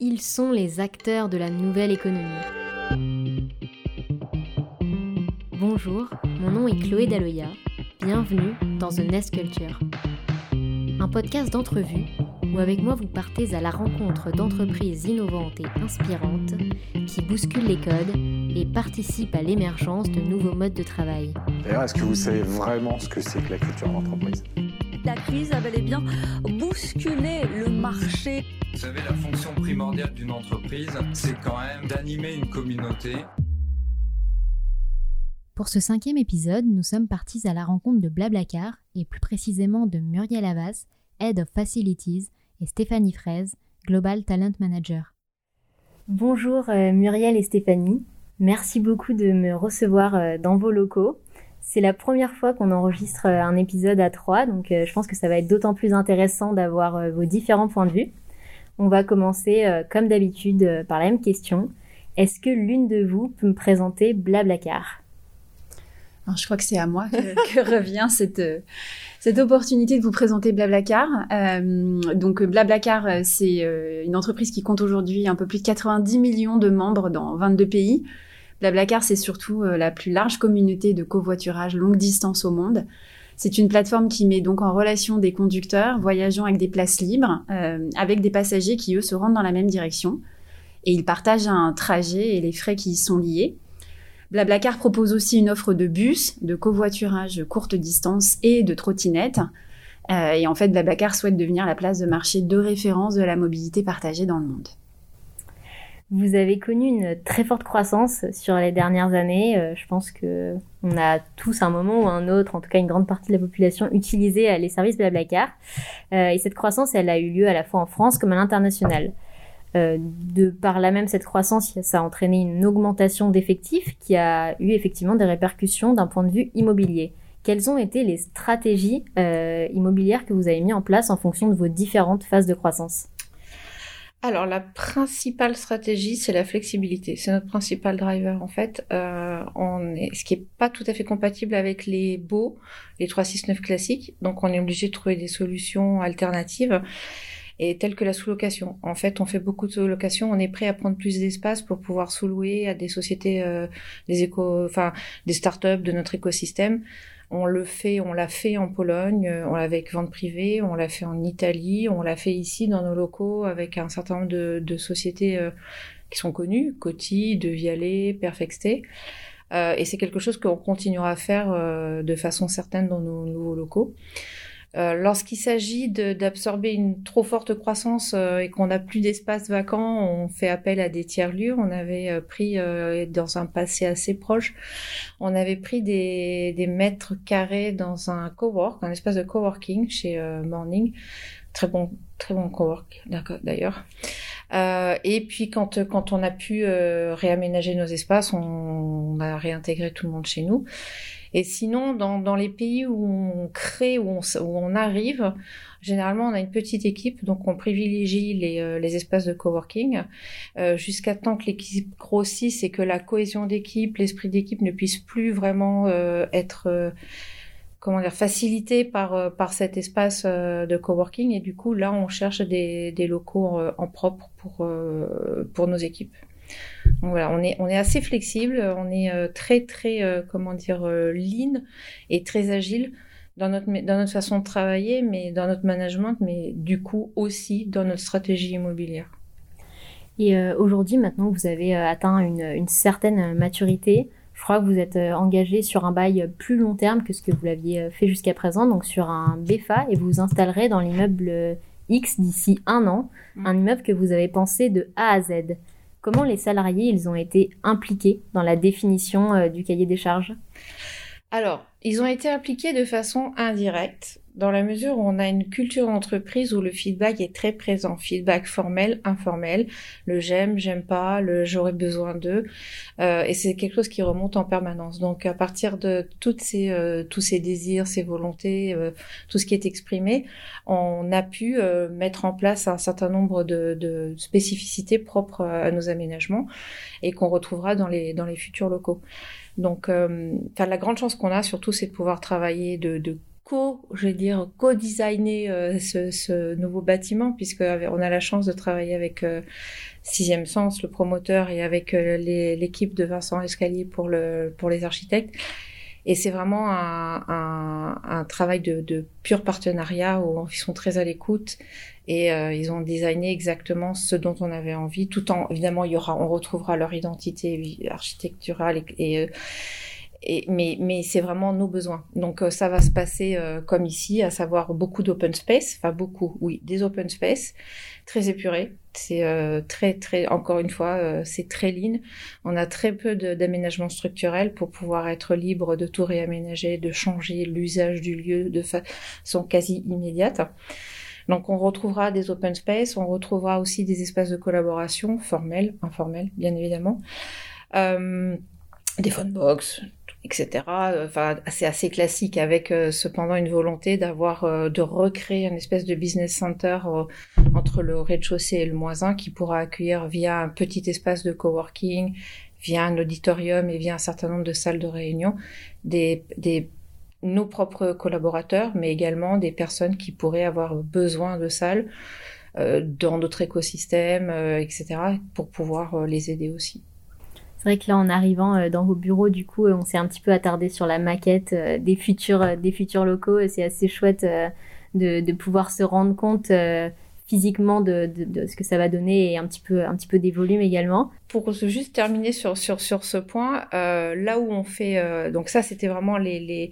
Ils sont les acteurs de la nouvelle économie. Bonjour, mon nom est Chloé Daloya. Bienvenue dans The Nest Culture. Un podcast d'entrevue où avec moi vous partez à la rencontre d'entreprises innovantes et inspirantes qui bousculent les codes et participent à l'émergence de nouveaux modes de travail. D'ailleurs, est-ce que vous savez vraiment ce que c'est que la culture d'entreprise? La crise a bel et bien bousculé le marché. Vous savez, la fonction primordiale d'une entreprise, c'est quand même d'animer une communauté. Pour ce cinquième épisode, nous sommes partis à la rencontre de Blablacar et plus précisément de Muriel Havas, Head of Facilities, et Stéphanie Fraise, Global Talent Manager. Bonjour euh, Muriel et Stéphanie, merci beaucoup de me recevoir euh, dans vos locaux. C'est la première fois qu'on enregistre euh, un épisode à trois, donc je pense que ça va être d'autant plus intéressant d'avoir vos différents points de vue. On va commencer, comme d'habitude, par la même question. Est-ce que l'une de vous peut me présenter Blablacar? Je crois que c'est à moi que, revient cette, cette opportunité de vous présenter Blablacar. Euh, donc Blablacar, euh, c'est euh, une entreprise qui compte aujourd'hui un peu plus de 90 millions de membres dans 22 pays. Blablacar, c'est surtout la plus large communauté de covoiturage longue distance au monde. C'est une plateforme qui met donc en relation des conducteurs voyageant avec des places libres, avec des passagers qui, eux, se rendent dans la même direction. Et ils partagent un trajet et les frais qui y sont liés. Blablacar propose aussi une offre de bus, de covoiturage courte distance et de trottinettes. Euh, et en fait, Blablacar souhaite devenir la place de marché de référence de la mobilité partagée dans le monde. Vous avez connu une très forte croissance sur les dernières années. Euh, je pense que on a tous un moment ou un autre, en tout cas une grande partie de la population, utilisé euh, les services Blablacar. et cette croissance, elle a eu lieu à la fois en France comme à l'international. Euh, de par là même cette croissance, ça a entraîné une augmentation d'effectifs qui a eu effectivement des répercussions d'un point de vue immobilier. Quelles ont été les stratégies euh, immobilières que vous avez mis en place en fonction de vos différentes phases de croissance? Alors la principale stratégie, c'est la flexibilité. C'est notre principal driver en fait. Euh, ce qui est pas tout à fait compatible avec les beaux, les 369 classiques. Donc on est obligé de trouver des solutions alternatives et telle que la sous-location. En fait, on fait beaucoup de sous-location, on est prêt à prendre plus d'espace pour pouvoir sous-louer à des sociétés, euh, des éco, enfin des startups de notre écosystème. On le fait, on l'a fait en Pologne, euh, on l'a avec vente privée, on l'a fait en Italie, on l'a fait ici dans nos locaux avec un certain nombre de, sociétés euh, qui sont connues, Coty, De Vialet. Euh, et c'est quelque chose qu'on continuera à faire de façon certaine dans nos nouveaux locaux. Euh, lorsqu'il s'agit d'absorber une trop forte croissance euh, et qu'on n'a plus d'espace vacant, on fait appel à des tiers-lieux. On avait euh, pris, dans un passé assez proche, on avait pris des, mètres carrés dans un cowork, un espace de coworking chez Morning. Très bon, très bon cowork d'ailleurs. et puis quand quand on a pu réaménager nos espaces, on, a réintégré tout le monde chez nous. Et sinon, dans, dans les pays où on crée, où on, où on arrive, généralement, on a une petite équipe, donc on privilégie les, euh, les espaces de coworking euh, jusqu'à temps que l'équipe grossisse et que la cohésion d'équipe, l'esprit d'équipe ne puisse plus vraiment euh, être euh, comment dire facilité par par cet espace de coworking et du coup là on cherche des, des locaux en propre pour pour nos équipes. Donc voilà, on est, on est assez flexible, on est euh, très, très, euh, comment dire, euh, lean et très agile dans notre, dans notre façon de travailler, mais dans notre management, mais du coup aussi dans notre stratégie immobilière. Et aujourd'hui, maintenant vous avez atteint une, une, certaine maturité, je crois que vous êtes engagé sur un bail plus long terme que ce que vous l'aviez fait jusqu'à présent, donc sur un BFA, et vous vous installerez dans l'immeuble X d'ici un an, mmh. un immeuble que vous avez pensé de A à Z. Comment les salariés, ils ont été impliqués dans la définition euh, du cahier des charges? Alors, ils ont été impliqués de façon indirecte dans la mesure où on a une culture d'entreprise où le feedback est très présent, feedback formel, informel, le j'aime, j'aime pas, le j'aurais besoin d'eux, euh, et c'est quelque chose qui remonte en permanence. Donc à partir de toutes ces, euh, tous ces désirs, ces volontés, euh, tout ce qui est exprimé, on a pu euh, mettre en place un certain nombre de, de spécificités propres à nos aménagements et qu'on retrouvera dans les dans les futurs locaux. Donc, euh, la grande chance qu'on a surtout, c'est de pouvoir travailler de, de co, je vais dire, co-designer euh, ce, ce, nouveau bâtiment, puisque on a la chance de travailler avec euh, Sixième Sens, le promoteur, et avec euh, l'équipe de Vincent Escalier pour, le, pour les architectes. Et c'est vraiment un, un, un, travail de, de pur partenariat où ils sont très à l'écoute et euh, ils ont designé exactement ce dont on avait envie, tout en évidemment il y aura, on retrouvera leur identité architecturale et, et et, mais, mais c'est vraiment nos besoins. Donc euh, ça va se passer euh, comme ici, à savoir beaucoup d'open space, enfin beaucoup, oui, des open space, très épurés. C'est euh, très très, encore une fois, c'est très lean. On a très peu d'aménagement structurel pour pouvoir être libre de tout réaménager, de changer l'usage du lieu de façon quasi immédiate. Donc on retrouvera des open space, on retrouvera aussi des espaces de collaboration formels, informels, bien évidemment. Euh, des phone box, etc. Enfin, c'est assez classique avec euh, cependant une volonté d'avoir, euh, de recréer une espèce de business center euh, entre le rez-de-chaussée et le moins 1 qui pourra accueillir via un petit espace de coworking, via un auditorium et via un certain nombre de salles de réunion des nos propres collaborateurs, mais également des personnes qui pourraient avoir besoin de salles dans notre écosystème, etc., pour pouvoir les aider aussi. C'est vrai que là, en arrivant euh, dans vos bureaux, du coup, euh, on s'est un petit peu attardé sur la maquette euh, des futurs, des futurs locaux. C'est assez chouette de, de, pouvoir se rendre compte physiquement de, de, de, ce que ça va donner et un petit peu un petit peu des volumes également. Pour juste terminer sur sur sur ce point, euh, là où on fait donc ça c'était vraiment les les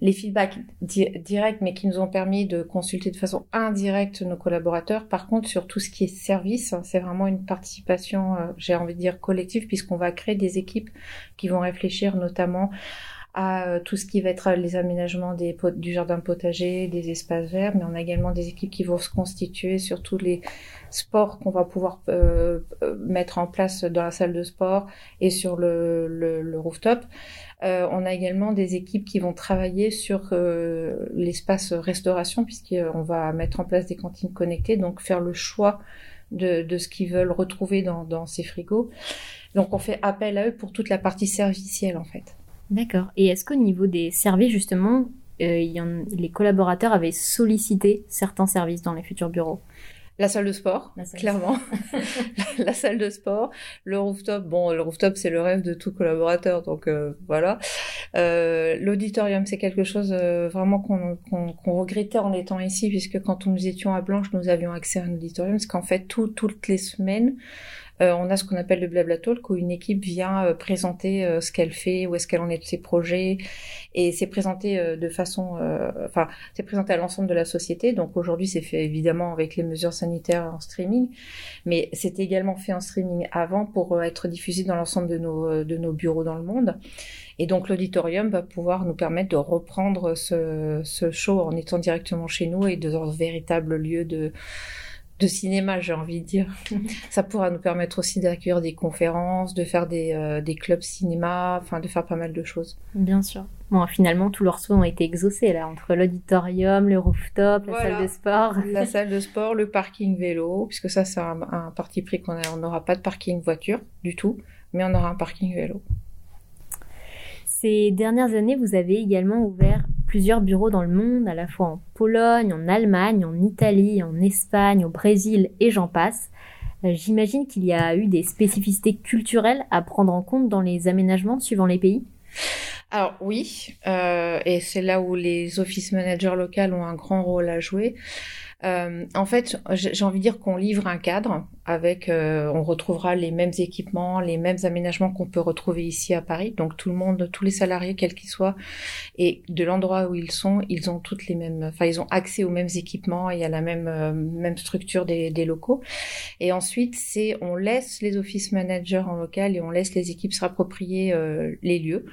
les feedbacks directs, mais qui nous ont permis de consulter de façon indirecte nos collaborateurs. Par contre, sur tout ce qui est service, hein, c'est vraiment une participation, euh, j'ai envie de dire collective, puisqu'on va créer des équipes qui vont réfléchir notamment à euh, tout ce qui va être les aménagements des, du jardin potager, des espaces verts, mais on a également des équipes qui vont se constituer sur tous les sports qu'on va pouvoir euh, mettre en place dans la salle de sport et sur le, le, le rooftop. Euh, on a également des équipes qui vont travailler sur euh, l'espace restauration puisqu'on va mettre en place des cantines connectées, donc faire le choix de, ce qu'ils veulent retrouver dans, ces frigos. Donc on fait appel à eux pour toute la partie servicielle en fait. D'accord. Et est-ce qu'au niveau des services justement, euh, les collaborateurs avaient sollicité certains services dans les futurs bureaux? La salle de sport, clairement. la, salle de sport, le rooftop. Bon, le rooftop, c'est le rêve de tout collaborateur, donc euh, voilà. Euh, L'auditorium, c'est quelque chose euh, vraiment qu'on regrettait en étant ici, puisque quand nous étions à Blanche, nous avions accès à un auditorium, parce qu'en fait, toutes les semaines, on a ce qu'on appelle le blabla talk où une équipe vient euh, présenter euh, ce qu'elle fait, où est-ce qu'elle en est de ses projets, et c'est présenté de façon, enfin, c'est présenté à l'ensemble de la société. Donc aujourd'hui, c'est fait évidemment avec les mesures sanitaires en streaming, mais c'était également fait en streaming avant pour être diffusé dans l'ensemble de nos de nos bureaux dans le monde. Et donc l'auditorium va pouvoir nous permettre de reprendre ce, ce show en étant directement chez nous et dans un véritable lieu de de cinéma, j'ai envie de dire. ça pourra nous permettre aussi d'accueillir des conférences, de faire des, euh, des clubs cinéma, enfin de faire pas mal de choses. Bien sûr. Bon, finalement, tous leurs soins ont été exaucés là, entre l'auditorium, le rooftop, la salle de sport. La salle de sport, le parking vélo, puisque ça c'est un, un, parti pris qu'on n'aura pas de parking voiture du tout, mais on aura un parking vélo. Ces dernières années, vous avez également ouvert plusieurs bureaux dans le monde, à la fois en Pologne, en Allemagne, en Italie, en Espagne, au Brésil et j'en passe. Euh, j'imagine qu'il y a eu des spécificités culturelles à prendre en compte dans les aménagements suivant les pays? Alors oui, euh, et c'est là où les office managers locaux ont un grand rôle à jouer. Euh, en fait, j'ai envie de dire qu'on livre un cadre avec, euh, on retrouvera les mêmes équipements, les mêmes aménagements qu'on peut retrouver ici à Paris. Donc tout le monde, tous les salariés, quels qu'ils soient, et de l'endroit où ils sont, ils ont toutes les mêmes, enfin ils ont accès aux mêmes équipements et à la même euh, même structure des, des locaux. Et ensuite, c'est on laisse les office managers en local et on laisse les équipes se rapproprier les lieux.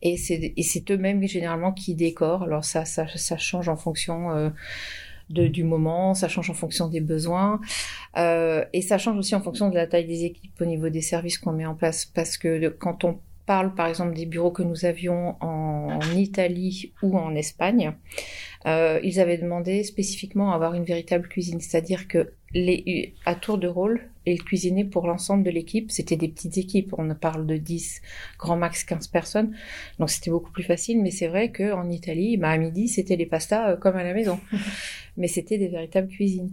Et c'est et c'est eux-mêmes généralement qui décorent. Alors ça ça ça change en fonction du moment, ça change en fonction des besoins, euh, et ça change aussi en fonction de la taille des équipes au niveau des services qu'on met en place, parce que quand on parle par exemple des bureaux que nous avions en, Italie ou en Espagne, euh, ils avaient demandé spécifiquement à avoir une véritable cuisine, c'est-à-dire que les, à tour de rôle, et le cuisiner pour l'ensemble de l'équipe. C'était des petites équipes, on parle de 10, grand max 15 personnes, donc c'était beaucoup plus facile. Mais c'est vrai qu'en Italie, bah, à midi, c'était les pastas euh, comme à la maison. mais c'était des véritables cuisines.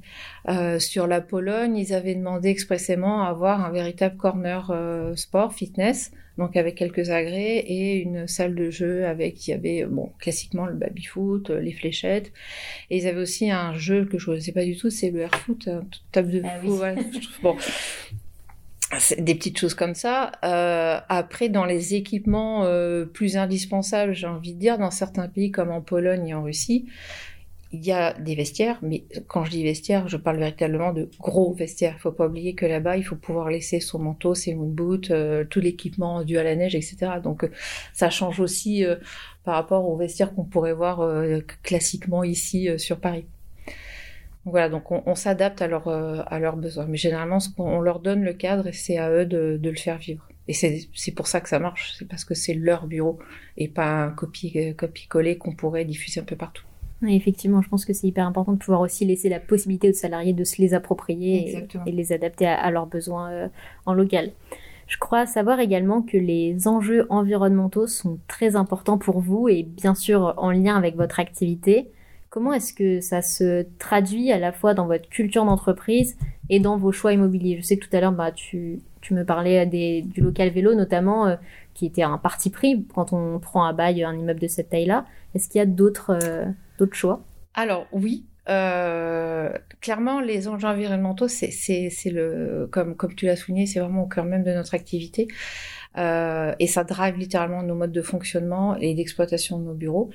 Euh, sur la Pologne, ils avaient demandé expressément à avoir un véritable corner euh, sport, fitness, donc avec quelques agrès et une salle de jeu avec, il y avait, bon, classiquement le baby-foot, euh, les fléchettes, et ils avaient aussi un jeu que je ne sais pas du tout, c'est le air-foot, table de ah foot, bon. Des petites choses comme ça. Euh, après, dans les équipements euh, plus indispensables, j'ai envie de dire, dans certains pays comme en Pologne et en Russie, il y a des vestiaires, mais quand je dis vestiaires, je parle véritablement de gros vestiaires. Il faut pas oublier que là-bas, il faut pouvoir laisser son manteau, ses moon boots, euh, tout l'équipement dû à la neige, etc. Donc euh, ça change aussi euh, par rapport aux vestiaires qu'on pourrait voir classiquement ici sur Paris. Voilà, donc on, s'adapte à, leur, à leurs besoins. Mais généralement, qu'on leur donne le cadre et c'est à eux de, de le faire vivre. Et c'est pour ça que ça marche, c'est parce que c'est leur bureau et pas un copie-coller qu'on pourrait diffuser un peu partout effectivement, je pense que c'est hyper important de pouvoir aussi laisser la possibilité aux salariés de se les approprier et, les adapter à, leurs besoins euh, en local. Je crois savoir également que les enjeux environnementaux sont très importants pour vous et bien sûr en lien avec votre activité. Comment est-ce que ça se traduit à la fois dans votre culture d'entreprise et dans vos choix immobiliers? Je sais que tout à l'heure, bah, tu, tu me parlais des, du local vélo notamment, euh, qui était un parti pris quand on prend à bail un immeuble de cette taille-là. Est-ce qu'il y a d'autres euh, Alors oui, euh, clairement, les enjeux environnementaux, c'est, le, comme, comme tu l'as souligné, c'est vraiment au cœur même de notre activité. Euh, et ça drive littéralement nos modes de fonctionnement et d'exploitation de nos bureaux.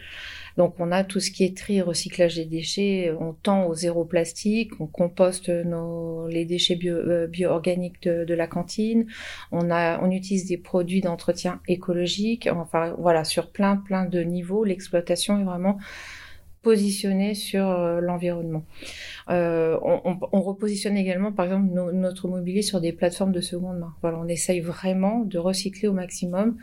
Donc on a tout ce qui est tri, recyclage des déchets, on tend au zéro plastique, on composte nos, les déchets bio, euh, bio-organiques de, de, la cantine, on, a, on utilise des produits d'entretien écologique, enfin voilà, sur plein plein de niveaux, l'exploitation est vraiment positionner sur euh, l'environnement. Euh, on, on, repositionne également, par exemple, notre mobilier sur des plateformes de seconde main. Voilà, on essaye vraiment de recycler au maximum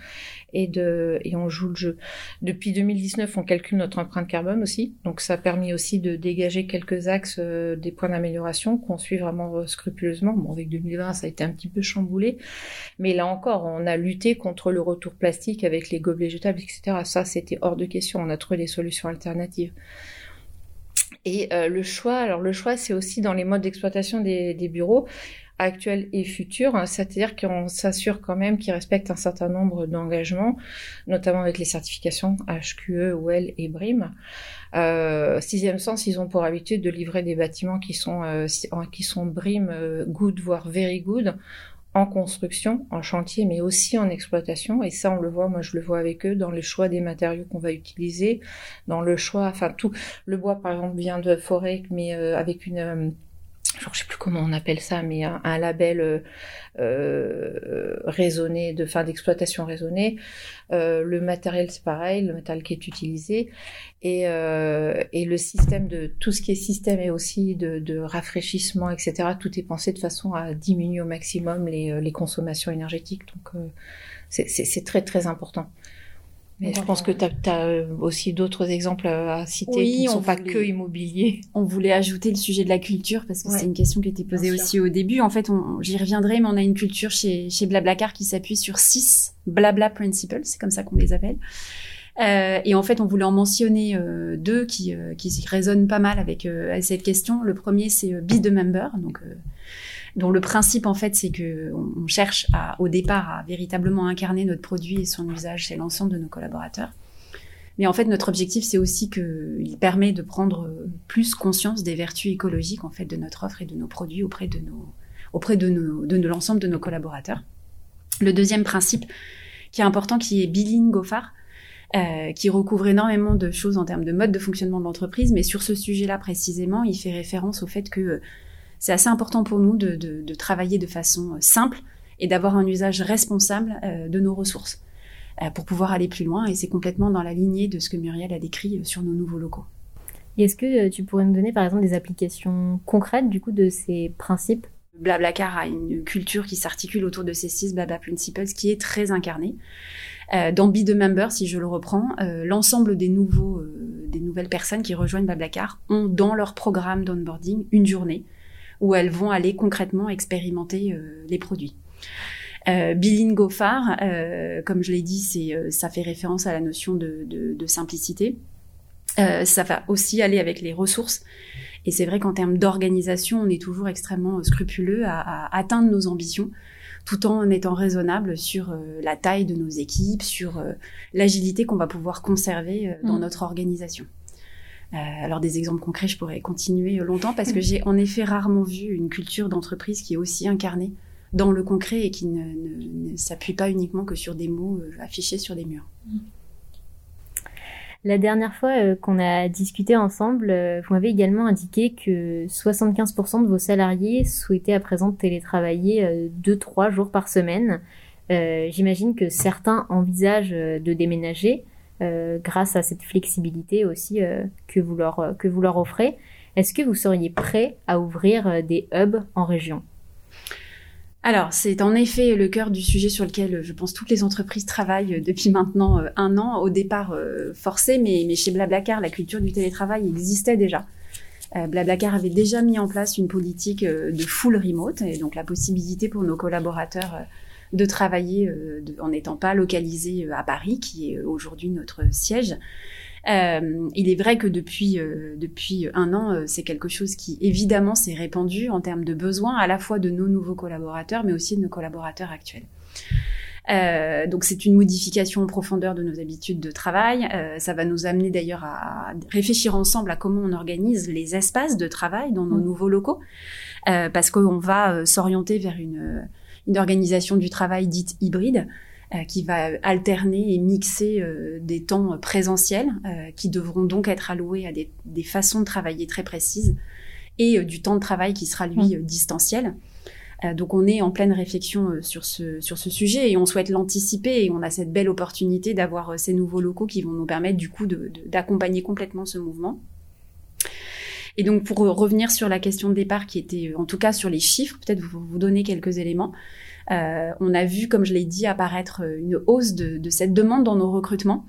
et de et on joue le jeu. Depuis 2019, on calcule notre empreinte carbone aussi, donc ça a permis aussi de dégager quelques axes, euh, des points d'amélioration qu'on suit vraiment scrupuleusement. Bon, avec 2020, ça a été un petit peu chamboulé, mais là encore, on a lutté contre le retour plastique avec les gobelets jetables, etc. Ça, c'était hors de question. On a trouvé des solutions alternatives. Et euh, le choix, alors le choix, c'est aussi dans les modes d'exploitation des, bureaux actuels et futurs, hein, c'est-à-dire qu'on s'assure quand même qu'ils respectent un certain nombre d'engagements, notamment avec les certifications HQE, OEL et BRIM. Euh, sixième sens, ils ont pour habitude de livrer des bâtiments qui sont euh, qui sont BRIM euh, good voire very good en construction, en chantier, mais aussi en exploitation. Et ça, on le voit, moi je le vois avec eux dans le choix des matériaux qu'on va utiliser, dans le choix, enfin tout. Le bois, par exemple, vient de forêt, mais avec une euh, je sais plus comment on appelle ça, mais un, label euh, euh, raisonné, de fin d'exploitation raisonnée. Euh, le matériel, c'est pareil, le matériel qui est utilisé. Et, euh, le système de tout ce qui est système et aussi de, rafraîchissement, etc. Tout est pensé de façon à diminuer au maximum les consommations énergétiques. Donc c'est très très important. Mais je pense que tu as, euh, aussi d'autres exemples à citer qui ne sont pas que immobiliers. On voulait ajouter le sujet de la culture parce que c'est une question qui était posée aussi au début. En fait, j'y reviendrai, mais on a une culture chez, chez Blablacar qui s'appuie sur six Blabla Principles, c'est comme ça qu'on les appelle. Euh, et en fait, on voulait en mentionner euh, deux qui, euh, qui résonnent pas mal avec, avec cette question. Le premier, c'est Be the Member, donc dont le principe en fait c'est que on cherche au départ à véritablement incarner notre produit et son usage chez l'ensemble de nos collaborateurs. Mais en fait, notre objectif, c'est aussi qu'il permet de prendre plus conscience des vertus écologiques en fait de notre offre et de nos produits auprès de nos auprès de de l'ensemble de nos collaborateurs. Le deuxième principe qui est important, qui est Billing Gofar, euh, qui recouvre énormément de choses en termes de mode de fonctionnement de l'entreprise, mais sur ce sujet-là précisément, il fait référence au fait que c'est assez important pour nous de, de, de, travailler de façon euh, simple et d'avoir un usage responsable euh, de nos ressources euh, pour pouvoir aller plus loin. Et c'est complètement dans la lignée de ce que Muriel a décrit sur nos nouveaux locaux. Et est-ce que tu pourrais nous donner par exemple des applications concrètes du coup de ces principes? Blablacar a une culture qui s'articule autour de ces six Blabla Principles qui est très incarnée. Dans Be the Member, si je le reprends, l'ensemble des nouveaux, des nouvelles personnes qui rejoignent Blablacar ont dans leur programme d'onboarding une journée où elles vont aller concrètement expérimenter les produits. Euh, Bilingo phare, comme je l'ai dit, c'est ça fait référence à la notion de, de, de simplicité. ça va aussi aller avec les ressources. Et c'est vrai qu'en termes d'organisation, on est toujours extrêmement scrupuleux à, à, atteindre nos ambitions tout en étant raisonnable sur euh, la taille de nos équipes, sur euh, l'agilité qu'on va pouvoir conserver euh, dans mm. notre organisation. Alors des exemples concrets, je pourrais continuer longtemps parce que j'ai en effet rarement vu une culture d'entreprise qui est aussi incarnée dans le concret et qui ne, s'appuie pas uniquement que sur des mots affichés sur des murs. Mm. La dernière fois euh, qu'on a discuté ensemble, euh, vous m'avez également indiqué que 75% de vos salariés souhaitaient à présent télétravailler 2-3 euh, jours par semaine. J'imagine que certains envisagent de déménager grâce à cette flexibilité aussi que, vous leur, que vous leur offrez. Est-ce que vous seriez prêt à ouvrir des hubs en région? Alors, c'est en effet le cœur du sujet sur lequel je pense toutes les entreprises travaillent depuis maintenant euh, un an, au départ euh, forcé, mais, mais, chez Blablacar, la culture du télétravail existait déjà. Euh, Blablacar avait déjà mis en place une politique de full remote, et donc la possibilité pour nos collaborateurs de travailler en n'étant pas localisés à Paris, qui est aujourd'hui notre siège. Euh, il est vrai que depuis euh, depuis un an, euh, c'est quelque chose qui évidemment s'est répandu en termes de besoins à la fois de nos nouveaux collaborateurs, mais aussi de nos collaborateurs actuels. Euh, donc c'est une modification en profondeur de nos habitudes de travail. Euh, ça va nous amener d'ailleurs à réfléchir ensemble à comment on organise les espaces de travail dans nos mmh. nouveaux locaux, euh, parce qu'on va s'orienter vers une, une organisation du travail dite hybride. Euh, qui va alterner et mixer euh, des temps présentiels euh, qui devront donc être alloués à des, des, façons de travailler très précises et du temps de travail qui sera lui mmh. distanciel. donc on est en pleine réflexion sur ce sur ce sujet et on souhaite l'anticiper et on a cette belle opportunité d'avoir ces nouveaux locaux qui vont nous permettre du coup d'accompagner complètement ce mouvement. Et donc pour revenir sur la question de départ qui était en tout cas sur les chiffres, peut-être vous vous donner quelques éléments. Euh, on a vu, comme je l'ai dit, apparaître euh, une hausse de, cette demande dans nos recrutements.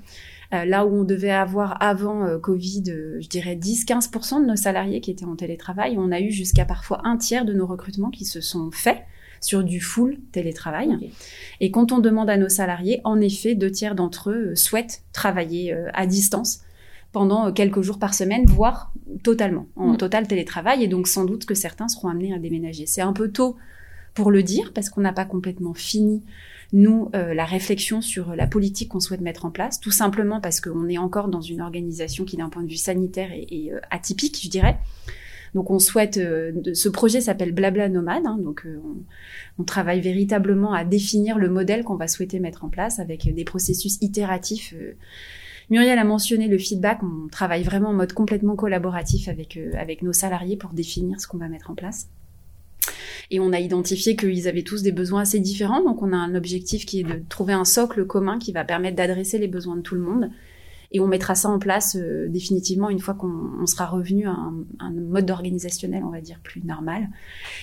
Euh, là où on devait avoir avant Covid, je dirais 10-15% de nos salariés qui étaient en télétravail, on a eu jusqu'à parfois un tiers de nos recrutements qui se sont faits sur du full télétravail. Et quand on demande à nos salariés, en effet, deux tiers d'entre eux souhaitent travailler à distance pendant quelques jours par semaine, voire totalement, en mm. total télétravail. Et donc sans doute que certains seront amenés à déménager. C'est un peu tôt pour le dire, parce qu'on n'a pas complètement fini, nous, euh, la réflexion sur la politique qu'on souhaite mettre en place, tout simplement parce qu'on est encore dans une organisation qui, d'un point de vue sanitaire, est, euh, atypique, je dirais. Donc on souhaite, euh, ce projet s'appelle Blabla Nomade, hein, donc on, travaille véritablement à définir le modèle qu'on va souhaiter mettre en place avec des processus itératifs. Muriel a mentionné le feedback, on travaille vraiment en mode complètement collaboratif avec, avec nos salariés pour définir ce qu'on va mettre en place. Et on a identifié qu'ils avaient tous des besoins assez différents. Donc on a un objectif qui est de trouver un socle commun qui va permettre d'adresser les besoins de tout le monde. Et on mettra ça en place euh, définitivement une fois qu'on sera revenu à un, mode organisationnel, on va dire, plus normal.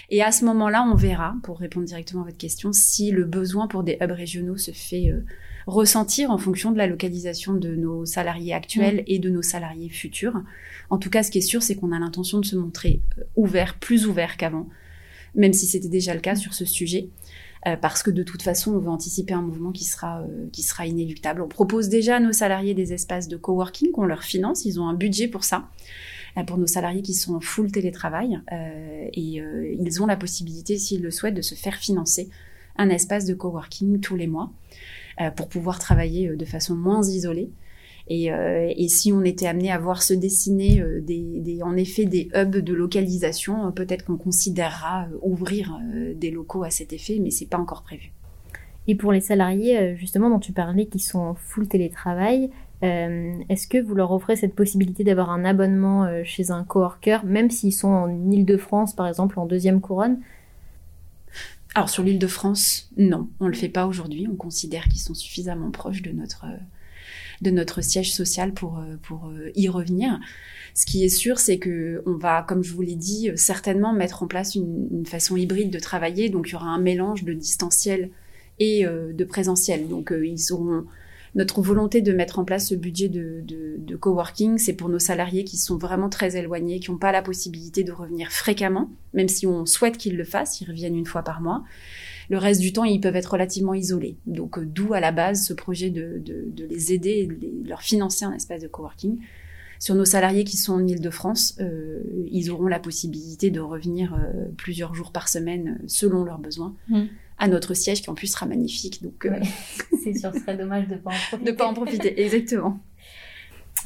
Et à ce moment-là, on verra, pour répondre directement à votre question, si le besoin pour des hubs régionaux se fait euh, ressentir en fonction de la localisation de nos salariés actuels mmh. et de nos salariés futurs. En tout cas, ce qui est sûr, c'est qu'on a l'intention de se montrer euh, ouvert, plus ouvert qu'avant, même si c'était déjà le cas sur ce sujet. Euh, parce que de toute façon, on veut anticiper un mouvement qui sera, euh, qui sera inéluctable. On propose déjà à nos salariés des espaces de coworking qu'on leur finance. Ils ont un budget pour ça, euh, pour nos salariés qui sont en full télétravail. et ils ont la possibilité, s'ils le souhaitent, de se faire financer un espace de coworking tous les mois pour pouvoir travailler de façon moins isolée. Euh, et, si on était amené à voir se dessiner euh, des, en effet des hubs de localisation, euh, peut-être qu'on considérera ouvrir des locaux à cet effet, mais c'est pas encore prévu. Et pour les salariés, justement, dont tu parlais, qui sont en full télétravail, est-ce que vous leur offrez cette possibilité d'avoir un abonnement chez un coworker, même s'ils sont en Ile-de-France, par exemple, en deuxième couronne? Alors sur l'île de France, non, on le fait pas aujourd'hui. On considère qu'ils sont suffisamment proches de notre de notre siège social pour, euh, pour euh, y revenir. Ce qui est sûr, c'est que on va, comme je vous l'ai dit, certainement mettre en place une, façon hybride de travailler. Donc, il y aura un mélange de distanciel et euh, de présentiel. Donc, ils auront notre volonté de mettre en place ce budget de, coworking, c'est pour nos salariés qui sont vraiment très éloignés, qui n'ont pas la possibilité de revenir fréquemment, même si on souhaite qu'ils le fassent, ils reviennent une fois par mois. Le reste du temps, ils peuvent être relativement isolés. Donc, euh, d'où à la base ce projet de, les aider, de leur financer un espace de coworking. Sur nos salariés qui sont en Ile-de-France, euh, ils auront la possibilité de revenir euh, plusieurs jours par semaine selon leurs besoins. Mm. À notre siège qui en plus sera magnifique, donc euh, C'est sûr, ce serait dommage de pas en profiter. de pas en profiter. Exactement.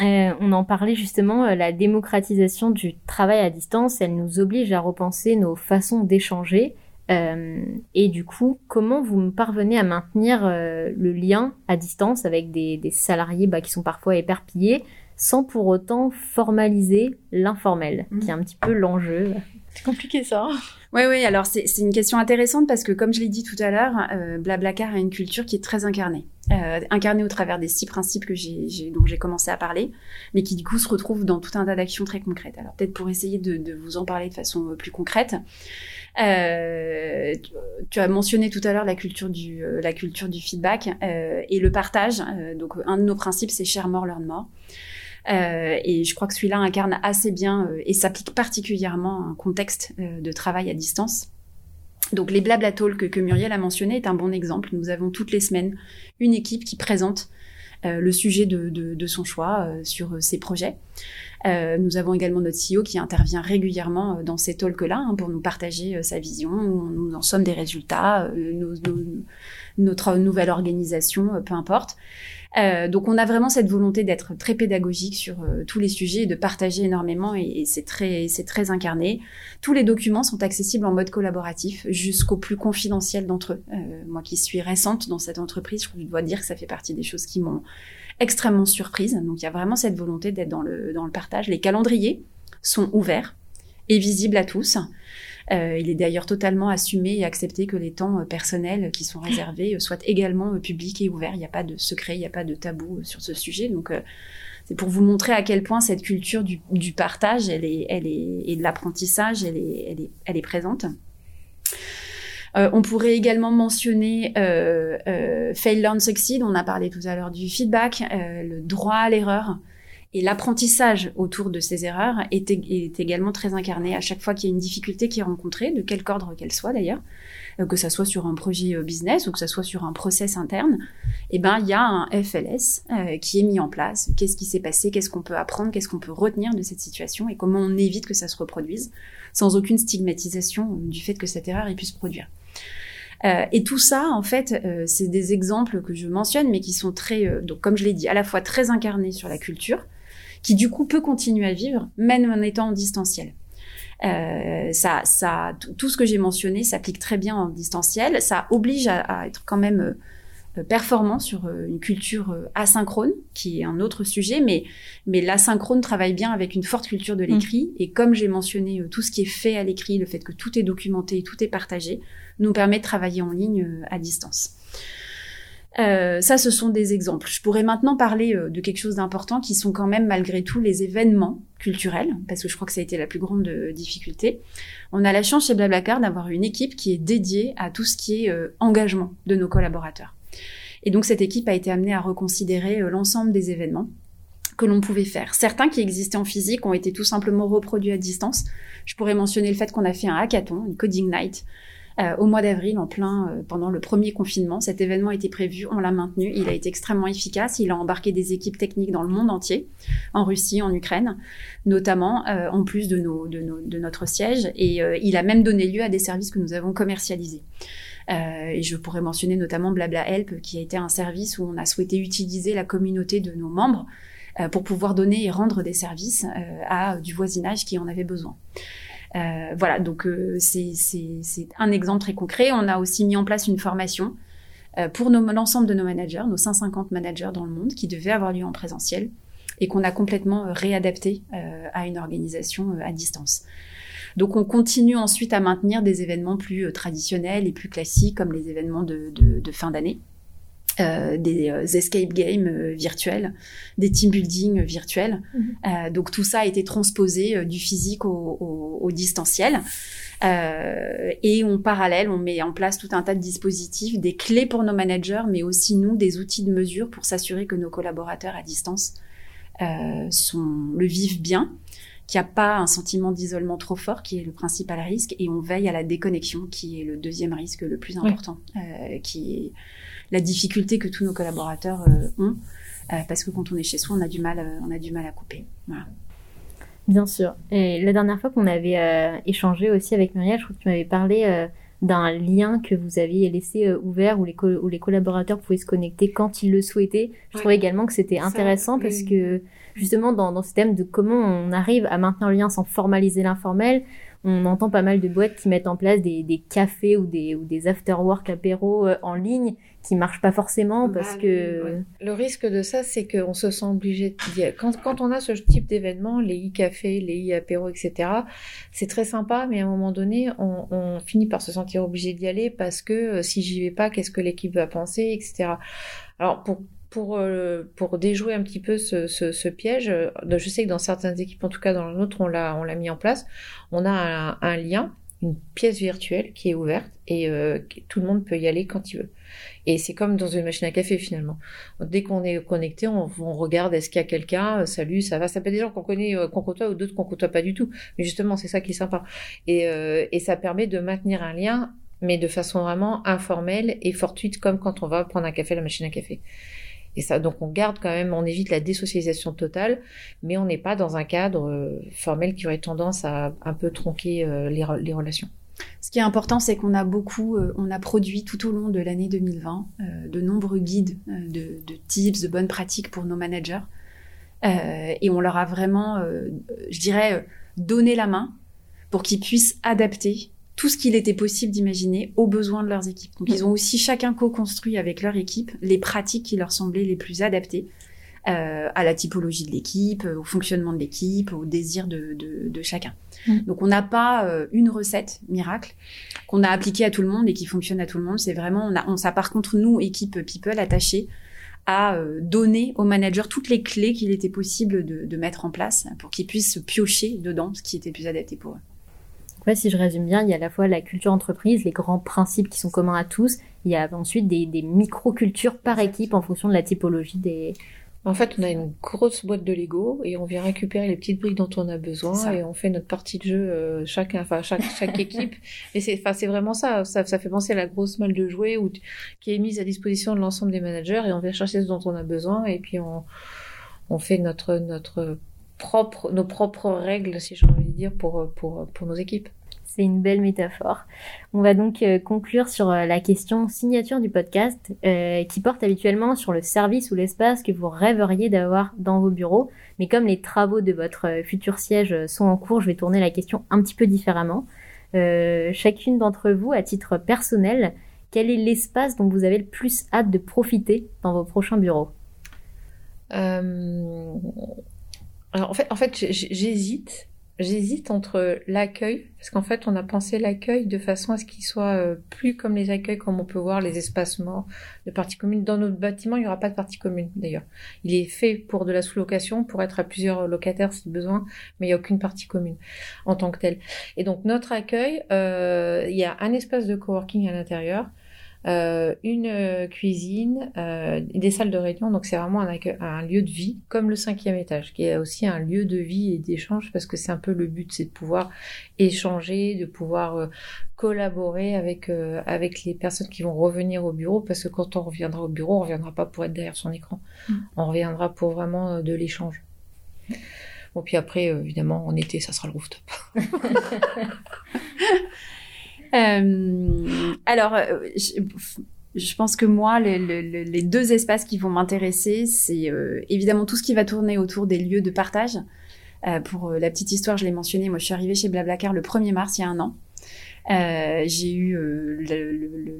Euh, on en parlait justement, euh, la démocratisation du travail à distance, elle nous oblige à repenser nos façons d'échanger. Euh, et du coup, comment vous parvenez à maintenir le lien à distance avec des, des salariés bah, qui sont parfois éparpillés, sans pour autant formaliser l'informel, qui est un petit peu l'enjeu? C'est compliqué ça. Oui, oui, alors c'est une question intéressante parce que comme je l'ai dit tout à l'heure, euh, Blablacar a une culture qui est très incarnée. Euh, incarnée au travers des six principes que j'ai, dont j'ai commencé à parler, mais qui du coup se retrouvent dans tout un tas d'actions très concrètes. Alors peut-être pour essayer de, vous en parler de façon euh, plus concrète, tu, as mentionné tout à l'heure la culture du, feedback et le partage. Donc un de nos principes, c'est share more, learn more. Euh, et je crois que celui-là incarne assez bien euh, et s'applique particulièrement à un contexte euh, de travail à distance. Donc les blabla talk que, Muriel a mentionné est un bon exemple. Nous avons toutes les semaines une équipe qui présente euh, le sujet de, de, de son choix euh, sur ses projets. Nous avons également notre CEO qui intervient régulièrement dans ces talks-là hein, pour nous partager sa vision, nous en sommes des résultats, nos- nos- notre nouvelle organisation, peu importe. Euh, donc on a vraiment cette volonté d'être très pédagogique sur euh, tous les sujets et de partager énormément et, c'est très c'est très incarné. Tous les documents sont accessibles en mode collaboratif jusqu'au plus confidentiel d'entre eux. Euh, moi qui suis récente dans cette entreprise, je dois dire que ça fait partie des choses qui m'ont extrêmement surprise. Donc il y a vraiment cette volonté d'être dans le dans le partage. Les calendriers sont ouverts et visibles à tous. Euh, il est d'ailleurs totalement assumé et accepté que les temps euh, personnels qui sont réservés euh, soient également publics et ouverts. Il n'y a pas de secret, il n'y a pas de tabou sur ce sujet. Donc, c'est pour vous montrer à quel point cette culture du, partage, elle est, elle est, et de l'apprentissage, elle est, elle est, elle est présente. On pourrait également mentionner Fail, Learn, Succeed. On a parlé tout à l'heure du feedback, le droit à l'erreur. Et l'apprentissage autour de ces erreurs est, également très incarné à chaque fois qu'il y a une difficulté qui est rencontrée, de quelque ordre qu'elle soit d'ailleurs, euh, que ça soit sur un projet business ou que ça soit sur un process interne, eh ben il y a un FLS euh, qui est mis en place. Qu'est-ce qui s'est passé? Qu'est-ce qu'on peut apprendre? Qu'est-ce qu'on peut retenir de cette situation? Et comment on évite que ça se reproduise sans aucune stigmatisation du fait que cette erreur ait pu se produire. Euh, et tout ça, en fait, euh, c'est des exemples que je mentionne, mais qui sont très, euh, donc comme je l'ai dit, à la fois très incarnés sur la culture, qui du coup peut continuer à vivre, même en étant en distanciel. Euh, ça, ça, tout ce que j'ai mentionné s'applique très bien en distanciel. Ça oblige à, à être quand même euh, performant sur euh, une culture euh, asynchrone, qui est un autre sujet, mais, mais l'asynchrone travaille bien avec une forte culture de l'écrit. Et comme j'ai mentionné tout ce qui est fait à l'écrit, le fait que tout est documenté, tout est partagé, nous permet de travailler en ligne à distance. Euh, ça, ce sont des exemples. Je pourrais maintenant parler euh, de quelque chose d'important qui sont quand même malgré tout les événements culturels, parce que je crois que ça a été la plus grande euh, difficulté. On a la chance chez Blablacar d'avoir une équipe qui est dédiée à tout ce qui est engagement de nos collaborateurs. Et donc cette équipe a été amenée à reconsidérer l'ensemble des événements que l'on pouvait faire. Certains qui existaient en physique ont été tout simplement reproduits à distance. Je pourrais mentionner le fait qu'on a fait un hackathon, une coding night, euh, au mois d'avril, en plein euh, pendant le premier confinement. Cet événement était prévu, on l'a maintenu. Il a été extrêmement efficace. Il a embarqué des équipes techniques dans le monde entier, en Russie, en Ukraine, notamment, euh, en plus de, nos, de, nos, de notre siège. Et euh, il a même donné lieu à des services que nous avons commercialisés. Euh, et je pourrais mentionner notamment Blabla Help, qui a été un service où on a souhaité utiliser la communauté de nos membres euh, pour pouvoir donner et rendre des services euh, à du voisinage qui en avait besoin. Euh, voilà, donc euh, c'est un exemple très concret. On a aussi mis en place une formation euh, pour l'ensemble de nos managers, nos 150 managers dans le monde, qui devait avoir lieu en présentiel et qu'on a complètement euh, réadapté euh, à une organisation à distance. Donc on continue ensuite à maintenir des événements plus traditionnels et plus classiques, comme les événements de, de, de fin d'année. Euh, des euh, escape games euh, virtuels, des team building virtuels. Mhm. donc tout ça a été transposé du physique au, au, au distanciel. et en parallèle, on met en place tout un tas de dispositifs, des clés pour nos managers, mais aussi nous, des outils de mesure pour s'assurer que nos collaborateurs à distance sont, le vivent bien qu'il n'y a pas un sentiment d'isolement trop fort, qui est le principal risque, et on veille à la déconnexion, qui est le deuxième risque le plus important, euh, qui est la difficulté que tous nos collaborateurs euh, ont, euh, parce que quand on est chez soi, on a du mal, euh, on a du mal à couper. Voilà. Bien sûr. Et la dernière fois qu'on avait euh, échangé aussi avec Muriel, je crois que tu m'avais parlé euh, d'un lien que vous aviez laissé euh, ouvert où les, où les collaborateurs pouvaient se connecter quand ils le souhaitaient. Je Ouais. trouvais également que c'était Ça, intéressant parce oui. que justement dans, dans ce thème de comment on arrive à maintenir le lien sans formaliser l'informel, on entend pas mal de boîtes qui mettent en place des, des cafés ou des, ou des after-work apéros euh, en ligne qui marchent pas forcément parce Bah, que... Ouais. Le risque de ça, c'est qu'on se sent obligé aller. Quand, quand on a ce type d'événement, les e-cafés, les e-apéros, etc., c'est très sympa, mais à un moment donné, on, on finit par se sentir obligé d'y aller parce que euh, si j'y vais pas, qu'est-ce que l'équipe va penser, etc. Alors, pour, pour, euh, pour déjouer un petit peu ce, piège, euh, je sais que dans certaines équipes, en tout cas dans la nôtre, on l'a, mis en place. On a un, lien, une pièce virtuelle qui est ouverte et euh, tout le monde peut y aller quand il veut. Et c'est comme dans une machine à café finalement. Dès qu'on est connecté, on, regarde est-ce qu'il y a quelqu'un, salut, ça va? Ça peut être des gens qu'on connaît, qu'on côtoie ou d'autres qu'on côtoie pas du tout. Mais justement, c'est ça qui est sympa. Et ça permet de maintenir un lien, mais de façon vraiment informelle et fortuite, comme quand on va prendre un café à la machine à café. Et ça, donc on garde quand même, on évite la désocialisation totale, mais on n'est pas dans un cadre euh, formel qui aurait tendance à un peu tronquer euh, les, re- les relations. Ce qui est important, c'est qu'on a beaucoup, euh, on a produit tout au long de l'année 2020 euh, de nombreux guides de, de tips, de bonnes pratiques pour nos managers. Et on leur a vraiment, je dirais, donné la main pour qu'ils puissent adapter tout ce qu'il était possible d'imaginer aux besoins de leurs équipes. Donc ils ont aussi chacun co-construit avec leur équipe les pratiques qui leur semblaient les plus adaptées euh, à la typologie de l'équipe, au fonctionnement de l'équipe, au désir de, de, de chacun. Mm. Donc on n'a pas euh, une recette miracle qu'on a appliquée à tout le monde et qui fonctionne à tout le monde. C'est vraiment, on a, on, ça par contre, nous, équipe People, attachés à euh, donner aux managers toutes les clés qu'il était possible de, de mettre en place pour qu'ils puissent se piocher dedans ce qui était plus adapté pour eux. Ouais, si je résume bien, il y a à la fois la culture entreprise, les grands principes qui sont communs à tous. Il y a ensuite des, des micro-cultures par équipe en fonction de la typologie des... En fait, on a une grosse boîte de Lego et on vient récupérer les petites briques dont on a besoin Ça. et on fait notre partie de jeu euh, chacun, enfin chaque chaque équipe. Et c'est, enfin c'est vraiment ça, ça. Ça fait penser à la grosse malle de jouets où, qui est mise à disposition de l'ensemble des managers et on vient chercher ce dont on a besoin et puis on on fait notre notre propre nos propres règles, si j'ai envie de dire, pour pour pour nos équipes. C'est une belle métaphore. On va donc euh, conclure sur euh, la question signature du podcast euh, qui porte habituellement sur le service ou l'espace que vous rêveriez d'avoir dans vos bureaux. Mais comme les travaux de votre futur siège sont en cours, je vais tourner la question un petit peu différemment. Euh, chacune d'entre vous, à titre personnel, quel est l'espace dont vous avez le plus hâte de profiter dans vos prochains bureaux? Euh, Alors en fait, en fait, j'hésite. J'hésite entre l'accueil, parce qu'en fait, on a pensé l'accueil de façon à ce qu'il soit euh, plus comme les accueils, comme on peut voir les espaces morts de parties communes. Dans notre bâtiment, il n'y aura pas de partie commune, d'ailleurs. Il est fait pour de la sous-location, pour être à plusieurs locataires si besoin, mais il n'y a aucune partie commune en tant que telle. Et donc, notre accueil, euh, il y a un espace de coworking à l'intérieur, euh, une euh, cuisine, euh, des salles de réunion. Donc c'est vraiment un, lieu de vie, comme le cinquième étage, qui est aussi un lieu de vie et d'échange, parce que c'est un peu le but, c'est de pouvoir échanger, de pouvoir euh, collaborer avec euh, avec les personnes qui vont revenir au bureau, parce que quand on reviendra au bureau, on reviendra pas pour être derrière son écran, Mm. on reviendra pour vraiment de l'échange. Bon puis après, évidemment, en été, ça sera le rooftop. Euh, alors, euh, je, pense que moi, le- le- le- les deux espaces qui vont m'intéresser, c'est euh, évidemment tout ce qui va tourner autour des lieux de partage. Pour la petite histoire, je l'ai mentionné, moi je suis arrivée chez Blablacar le 1er mars il y a un an. Euh, j'ai eu euh,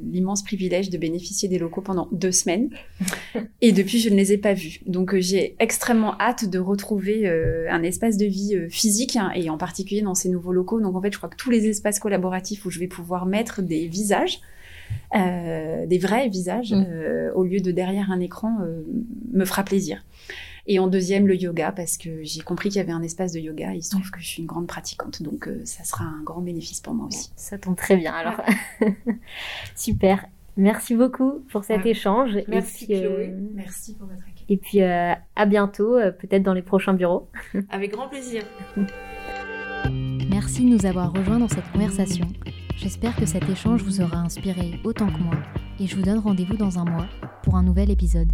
l'immense privilège de bénéficier des locaux pendant deux semaines et depuis je ne les ai pas vus. Donc euh, j'ai extrêmement hâte de retrouver euh, un espace de vie euh, physique hein, et en particulier dans ces nouveaux locaux. Donc en fait je crois que tous les espaces collaboratifs où je vais pouvoir mettre des visages des vrais visages, Mm. au lieu de derrière un écran, me fera plaisir. Et en deuxième, le yoga, parce que j'ai compris qu'il y avait un espace de yoga. Il se trouve que je suis une grande pratiquante, donc euh, ça sera un grand bénéfice pour moi aussi. Ça tombe très bien alors. Super. Merci beaucoup pour cet Ouais. échange. Merci, et puis, euh. Merci pour votre accueil. et puis euh, à bientôt, euh, peut-être dans les prochains bureaux. Avec grand plaisir. Merci de nous avoir rejoints dans cette conversation. J'espère que cet échange vous aura inspiré autant que moi et je vous donne rendez-vous dans un mois pour un nouvel épisode.